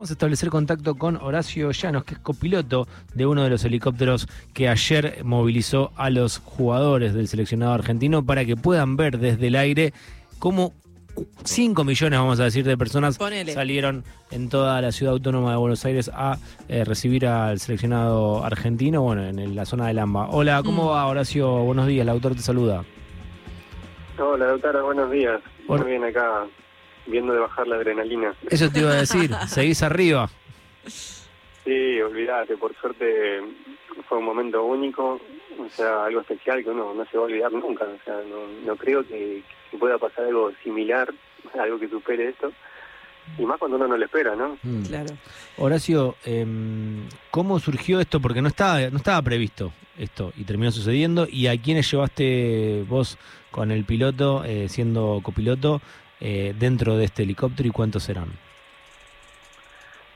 Vamos a establecer contacto con Horacio Llanos, que es copiloto de uno de los helicópteros que ayer movilizó a los jugadores del seleccionado argentino para que puedan ver desde el aire cómo 5 millones, vamos a decir, de personas Ponele. salieron en toda la ciudad autónoma de Buenos Aires a eh, recibir al seleccionado argentino, bueno, en la zona del AMBA. Hola, ¿cómo Mm. va Horacio? Buenos días, el autor te saluda. Hola, doctora, buenos días. Muy bien acá, viendo de bajar la adrenalina. Eso te iba a decir, seguís arriba. Sí, olvídate, por suerte fue un momento único, o sea, algo especial que uno no se va a olvidar nunca. O sea, no, no creo que, que pueda pasar algo similar, algo que supere esto. Y más cuando uno no lo espera, ¿no? Mm. Claro. Horacio, em, ¿cómo surgió esto? Porque no estaba, no estaba previsto esto y terminó sucediendo. ¿Y a quiénes llevaste vos con el piloto, eh, siendo copiloto, eh, dentro de este helicóptero y cuántos serán?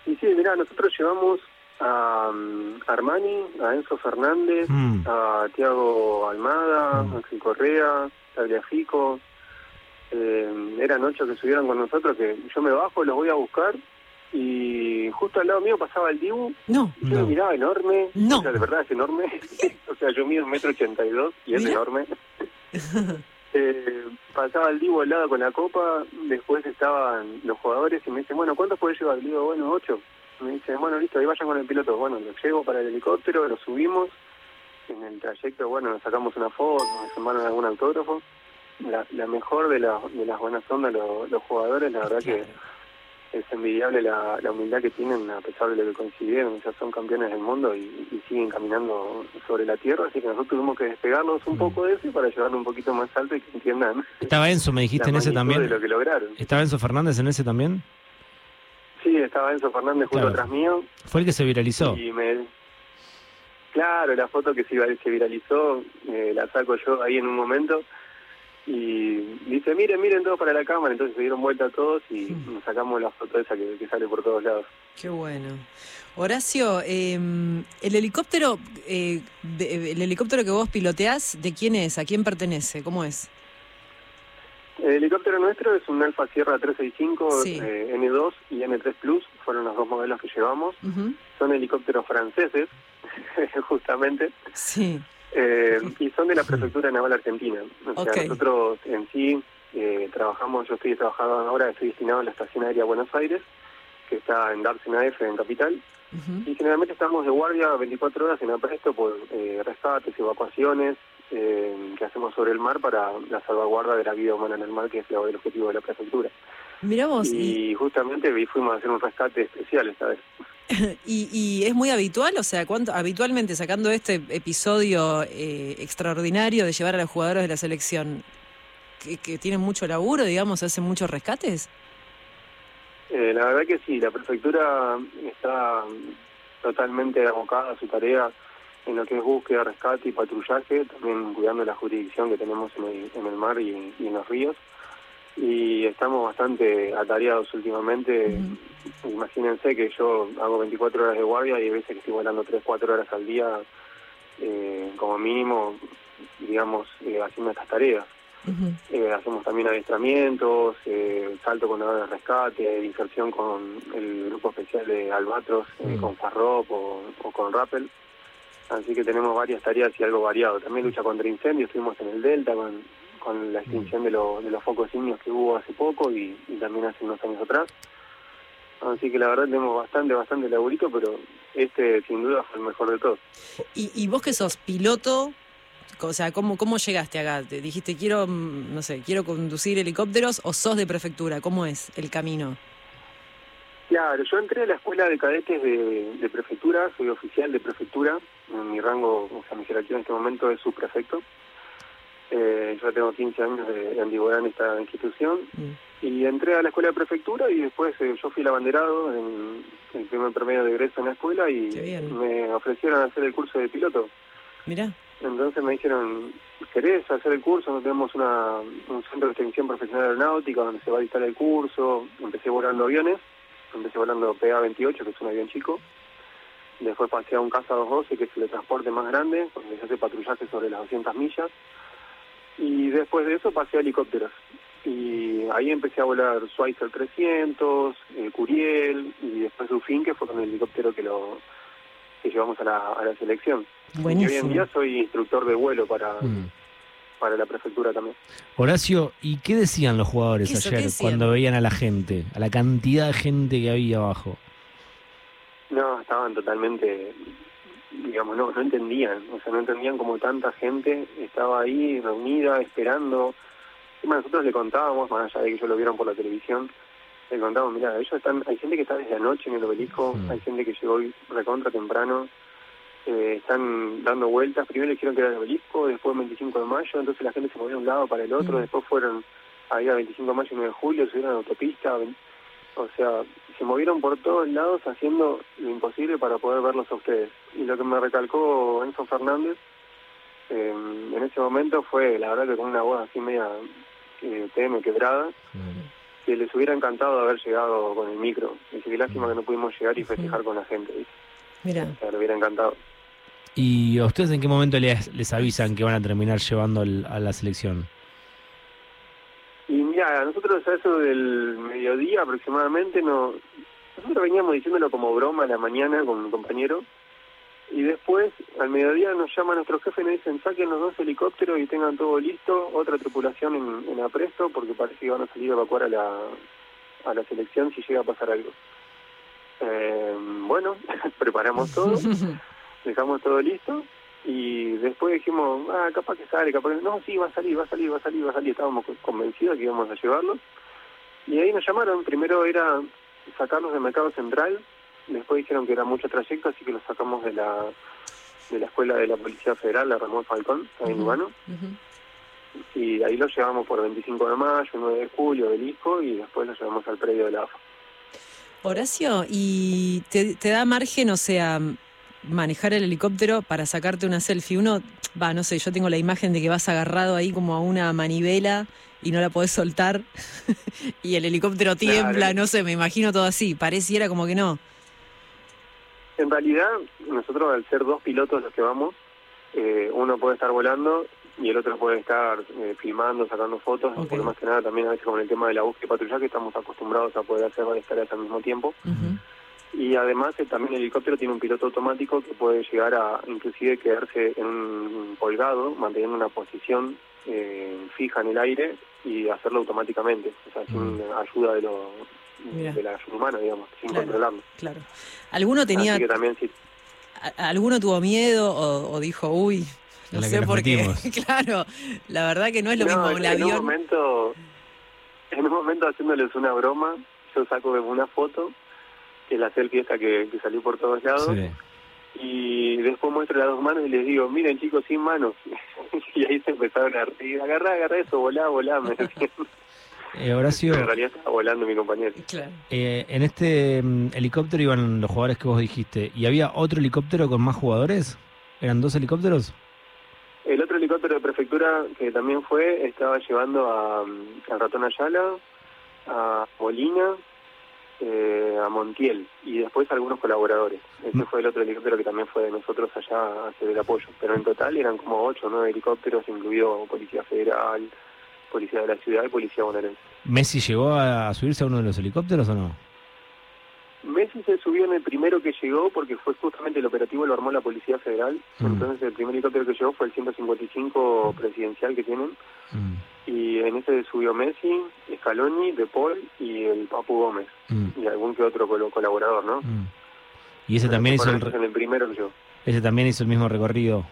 Y sí, mirá, nosotros llevamos a um, Armani, a Enzo Fernández, Mm, a Tiago Almada, Mm. Ángel Correa, Tagliafico. Eh, eran ocho que subieron con nosotros, que yo me bajo, los voy a buscar y justo al lado mío pasaba el Dibu No, y yo No. me miraba enorme, No. o sea, de verdad es enorme, o sea, yo mido un metro ochenta y dos y es Mira. enorme. Eh, pasaba el Dibu al lado con la copa, después estaban los jugadores y me dicen, bueno, ¿cuántos puedes llevar? Le digo, bueno, ocho. Me dicen, bueno, listo, ahí vayan con el piloto. Bueno, lo llevo para el helicóptero, lo subimos. En el trayecto, bueno, nos sacamos una foto, nos tomaron algún autógrafo. La, la mejor de, la- de las buenas ondas los jugadores, la verdad que es envidiable la, la humildad que tienen a pesar de lo que consiguieron, ya son campeones del mundo y, y siguen caminando sobre la tierra, así que nosotros tuvimos que despegarnos un Mm. poco de eso para llevarlo un poquito más alto y que entiendan ¿Estaba Enzo, me dijiste, en ese también? de lo que lograron. ¿Estaba Enzo Fernández en ese también? Sí, estaba Enzo Fernández justo Claro. atrás mío Fue el que se viralizó. y me... Claro, la foto que se, se viralizó, eh, la saco yo ahí en un momento y dice, miren, miren todos para la cámara, entonces se dieron vuelta todos y Mm. nos sacamos la foto esa que, que sale por todos lados. qué bueno. Horacio, eh, el helicóptero, eh, de- el helicóptero que vos piloteás, ¿de quién es? ¿A quién pertenece? ¿Cómo es? El helicóptero nuestro es un Alfa Sierra 365 Sí. eh, N2 y N3 Plus, fueron los dos modelos que llevamos. Son helicópteros franceses, justamente, Sí. Eh, y son de la Prefectura Naval Argentina. O sea, nosotros en sí eh, trabajamos, yo estoy trabajando ahora, estoy destinado a la Estación Aérea Buenos Aires, que está en Dársena F, en Capital, y generalmente estamos de guardia 24 horas en apresto por eh, rescates, evacuaciones eh, que hacemos sobre el mar para la salvaguarda de la vida humana en el mar, que es el objetivo de la prefectura. Mirá vos, y, Y justamente fuimos a hacer un rescate especial esta vez. y- y es muy habitual, o sea, ¿cuánto, habitualmente sacando este episodio eh, extraordinario de llevar a los jugadores de la selección, que, tienen mucho laburo, digamos, hacen muchos rescates? Eh, la verdad que sí, la prefectura está totalmente abocada a su tarea en lo que es búsqueda, rescate y patrullaje, también cuidando la jurisdicción que tenemos en el, en el mar y en los ríos. Y estamos bastante atareados últimamente. Imagínense que yo hago 24 horas de guardia y hay veces que estoy volando 3, 4 horas al día, eh, como mínimo, digamos, eh, haciendo estas tareas. Eh, hacemos también adiestramientos, eh, salto con aviones de rescate, inserción con el grupo especial de Albatros, eh, Mm. con Farrop o, o con Rappel. Así que tenemos varias tareas y algo variado. También lucha contra incendios, estuvimos en el Delta con, con la extinción de, lo- de los focos indios que hubo hace poco y, y también hace unos años atrás. Así que la verdad tenemos bastante, bastante laburito, pero este sin duda fue el mejor de todos. Y, y vos que sos piloto, o sea, ¿cómo, ¿cómo llegaste acá? ¿Te dijiste, quiero, mm, no sé, quiero conducir helicópteros o sos de prefectura? ¿Cómo es el camino? Claro, yo entré a la escuela de cadetes de, de prefectura, soy oficial de prefectura, mi rango, o sea, mi jerarquía en este momento es subprefecto. Eh, yo tengo 15 años de, de antigüedad en esta institución Mm. y entré a la escuela de prefectura y después eh, yo fui el abanderado en el primer promedio de egreso en la escuela y me ofrecieron hacer el curso de piloto. Mirá. Entonces me dijeron, ¿querés hacer el curso? Tenemos una, un centro de extensión profesional aeronáutica donde se va a dictar el curso. Empecé volando aviones, empecé volando PA-28, que es un avión chico. Después pasé a un Casa 212, que es el transporte más grande, donde se hace patrullaje sobre las 200 millas. Y después de eso pasé a helicópteros. Y ahí empecé a volar Schweitzer 300, eh, Curiel y después Dufin, que fue con el helicóptero que lo que llevamos a la, a la selección. Y hoy en Buenísimo. día soy instructor de vuelo para, Mm. para la prefectura también. Horacio, ¿y qué decían los jugadores ayer cuando veían a la gente, a la cantidad de gente que había abajo? No, estaban totalmente, digamos, no, no entendían, o sea, no entendían cómo tanta gente estaba ahí reunida, esperando. Nosotros le contábamos, más allá de que ellos lo vieron por la televisión, le contábamos, mira, ellos están, hay gente que está desde anoche en el obelisco, Mm. hay gente que llegó hoy recontra temprano, eh, están dando vueltas, primero le dijeron que era el obelisco, después el 25 de mayo, entonces la gente se movió de un lado para el otro, Mm. después fueron ahí a 25 de mayo y 9 de julio, subieron a la autopista, o sea, se movieron por todos lados haciendo lo imposible para poder verlos a ustedes. Y lo que me recalcó Enzo Fernández eh, en ese momento fue, la verdad que con una voz así media eh, tenue, quebrada, que les hubiera encantado haber llegado con el micro. Dice que lástima que no pudimos llegar y festejar con la gente. Mira, O sea, le hubiera encantado. ¿Y a ustedes en qué momento les, les avisan que van a terminar llevando al- a la selección? Mira, nosotros a eso del mediodía aproximadamente, no nosotros veníamos diciéndolo como broma a la mañana con mi compañero, y después al mediodía nos llama nuestro jefe y nos dicen saquen los dos helicópteros y tengan todo listo, otra tripulación en, en apresto, porque parece que van a salir a evacuar a la, a la selección si llega a pasar algo. Eh, bueno, preparamos todo, dejamos todo listo y después dijimos, ah, capaz que sale, capaz que no, sí, va a salir, va a salir, va a salir, va a salir. Estábamos co- convencidos que íbamos a llevarlos. Y ahí nos llamaron, primero era sacarlos del mercado central, después dijeron que era mucho trayecto, así que los sacamos de la de la escuela de la Policía Federal, la Ramón Falcón, ahí en. Lugano, Ujú. y ahí los llevamos por 25 de mayo, 9 de julio, Obelisco, y después los llevamos al predio de la AFA. Horacio, ¿y te, te da margen, o sea, manejar el helicóptero para sacarte una selfie? Uno, va, no sé, yo tengo la imagen de que vas agarrado ahí como a una manivela y no la podés soltar y el helicóptero tiembla, Claro. no sé, me imagino todo así, pareciera como que no. En realidad, nosotros al ser dos pilotos los que vamos, eh, uno puede estar volando y el otro puede estar eh, filmando, sacando fotos, Ok. porque más que nada también a veces con el tema de la búsqueda y patrullaje estamos acostumbrados a poder hacer varias tareas al mismo tiempo. Ujú. Y además eh, también el helicóptero tiene un piloto automático que puede llegar a inclusive quedarse en un colgado, manteniendo una posición eh, fija en el aire y hacerlo automáticamente, o sea, sin Mm. ayuda de, lo, Mira. de la ayuda humana, digamos, sin Claro. controlarlo. Claro. ¿Alguno tenía, Así que también sí, a- alguno tuvo miedo o, o dijo, uy, no sé por qué? claro, la verdad que no es lo No, mismo en, un en un avión. momento, en un momento haciéndoles una broma, yo saco una foto, que es la selfie esta que, que salió por todos lados, Sí. y después muestro las dos manos y les digo, miren chicos, sin manos. y ahí se empezaron a reír, agarrá, agarrá eso, volá, volá, me decían. Eh, Horacio, en realidad estaba volando mi compañero. Claro. eh, en este mm, helicóptero iban los jugadores que vos dijiste. ¿Y había otro helicóptero con más jugadores? ¿Eran dos helicópteros? El otro helicóptero de prefectura que también fue, estaba llevando a, mm, a Ratón Ayala, a Molina, eh, a Montiel y después algunos colaboradores. Ese Mm. fue el otro helicóptero que también fue de nosotros allá a hacer el apoyo. Pero en total eran como ocho o nueve helicópteros, incluido Policía Federal, Policía de la Ciudad y Policía Bonaerense. ¿Messi llegó a subirse a uno de los helicópteros o no? Messi se subió en el primero que llegó porque fue justamente el operativo lo armó la Policía Federal. Mm. Entonces el primer helicóptero que llegó fue el 155 presidencial que tienen. Mm, Y en ese subió Messi, Scaloni, De Paul y el Papu Gómez. mm, Y algún que otro colaborador, ¿no? mm. Y ese también hizo el, primero llegó. ese también hizo el mismo recorrido.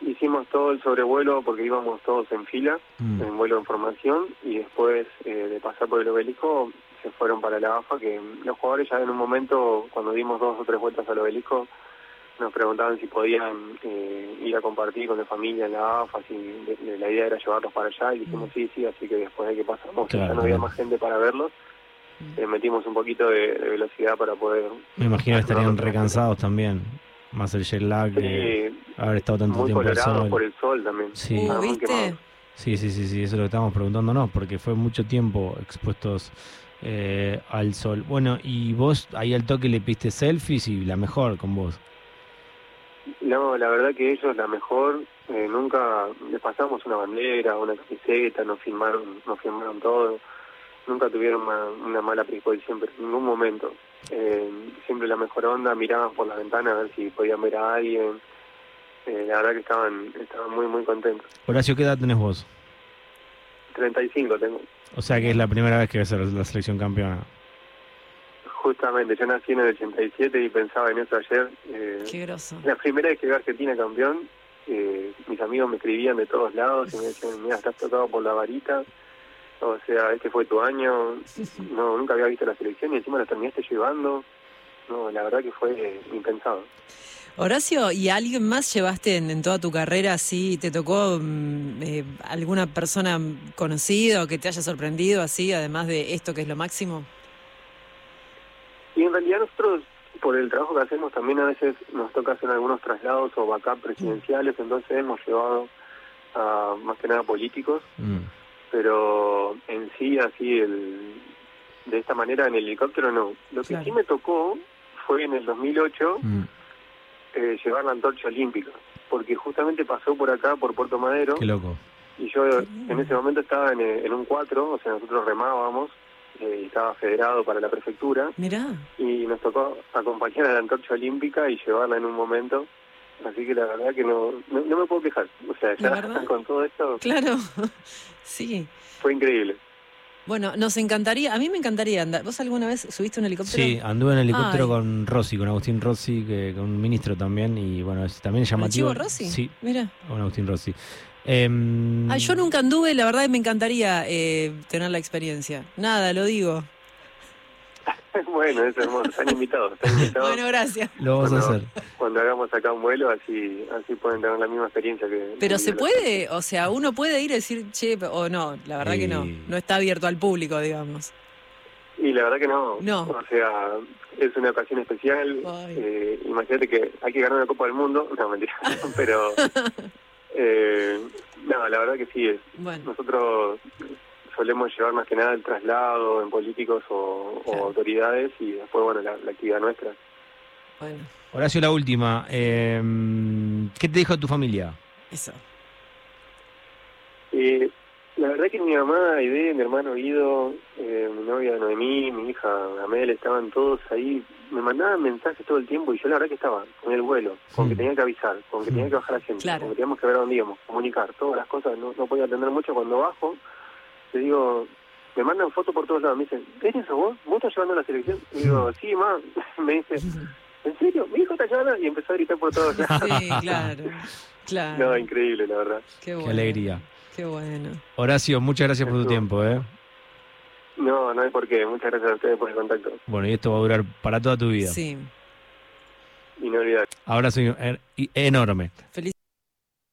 Hicimos todo el sobrevuelo porque íbamos todos en fila, Mm, en vuelo en formación, y después eh, de pasar por el obelisco se fueron para la AFA, que los jugadores ya en un momento, cuando dimos dos o tres vueltas al obelisco, nos preguntaban si podían eh, ir a compartir con la familia en la AFA, si de- de- la idea era llevarlos para allá, y dijimos sí, sí, así que después de que pasamos, Claro, ya no había claro. más gente para verlos, eh, metimos un poquito de, de velocidad para poder... Me imagino que estarían recansados también. Más el jet lag de haber estado tanto muy tiempo al colorados sol. por el sol también. Sí. Uh. Sí, sí, sí, sí, eso es lo que estábamos preguntándonos, porque fue mucho tiempo expuestos eh, al sol. Bueno, y vos ahí al toque le piste selfies y la mejor con vos. No, la verdad que ellos la mejor, Eh, nunca les pasamos una bandera, una camiseta, nos firmaron, nos firmaron todo. Nunca tuvieron ma- una mala predisposición, pero en ningún momento. Eh, siempre la mejor onda, miraban por la ventana a ver si podían ver a alguien. Eh, la verdad que estaban, estaban muy, muy contentos. Horacio, ¿qué edad tenés vos? 35 tengo. O sea que es la primera vez que ves a la selección campeona. Justamente, yo nací en el 87 y pensaba en eso ayer. Eh, Qué groso. La primera vez que veo a Argentina campeón, eh, mis amigos me escribían de todos lados y me decían, mira, estás tocado por la varita, o sea, este fue tu año, no nunca había visto la selección y encima la terminaste llevando. No, la verdad que fue eh, impensado. Horacio, ¿y a alguien más llevaste en, en toda tu carrera así? ¿Te tocó mm, eh, alguna persona conocida o que te haya sorprendido así, además de esto que es lo máximo? En realidad nosotros, por el trabajo que hacemos, también a veces nos toca hacer algunos traslados o backup presidenciales, entonces hemos llevado a más que nada políticos Mm. pero en sí así el de esta manera en el helicóptero no lo que Claro. sí me tocó fue en el 2008 Mm. eh, llevar la antorcha olímpica porque justamente pasó por acá por Puerto Madero Qué loco. y yo en ese momento estaba en, en un 4 o sea nosotros remábamos y estaba federado para la prefectura Mirá, y nos tocó acompañar a la antorcha olímpica y llevarla en un momento así que la verdad que no no, no me puedo quejar o sea con todo esto claro. sí. fue increíble Bueno, nos encantaría, a mí me encantaría andar. ¿Vos alguna vez subiste un helicóptero? Sí, anduve en helicóptero Ay. con Rossi, con Agustín Rossi, que, con un ministro también, y bueno, es también es ¿Con el llamativo. Chivo Rossi? Sí, Mira. con Agustín Rossi. Em, Ay, yo nunca anduve, la verdad me encantaría eh, tener la experiencia. Nada, lo digo. bueno, es hermoso. Están invitados. Están invitados Bueno, gracias. Lo vamos a Cuando- hacer. cuando hagamos acá un vuelo, así así pueden tener la misma experiencia que. Pero se la- puede, o sea, uno puede ir y decir, che, o no, la verdad que no. No está abierto al público, digamos. Y la verdad que no. No. O sea, es una ocasión especial. Eh, imagínate que hay que ganar una Copa del Mundo. No, mentira. Pero. Eh, no, la verdad que sí. Es, Bueno, nosotros solemos llevar más que nada el traslado en políticos o, autoridades y después, bueno, la, la actividad nuestra. bueno, Horacio, la última. Em, ¿Qué te dijo tu familia? eso. Eh, verdad que mi mamá, Aide, mi hermano Guido, eh, mi novia Noemí, mi hija Amel, estaban todos ahí. Me mandaban mensajes todo el tiempo y yo la verdad que estaba en el vuelo, con que tenía que avisar, con que tenía que bajar la gente, Claro. con que teníamos que ver a dónde íbamos, comunicar, todas las cosas. No, no podía atender mucho cuando bajo. Te digo, me mandan fotos por todos lados. Me dicen, ¿eres eso vos? ¿Vos estás llevando la selección? Y digo, sí, ma. Me dice, ¿en serio? ¿Mi hijo está llevando? Y empezó a gritar por todos lados. Sí, claro. Claro. No, increíble, la verdad. Qué Qué bueno. alegría. Qué bueno. Horacio, muchas gracias por tu tiempo. ¿eh? No, no hay por qué. Muchas gracias a ustedes por el contacto. Bueno, y esto va a durar para toda tu vida. Sí. Inolvidable. Abrazo en- enorme. Feliz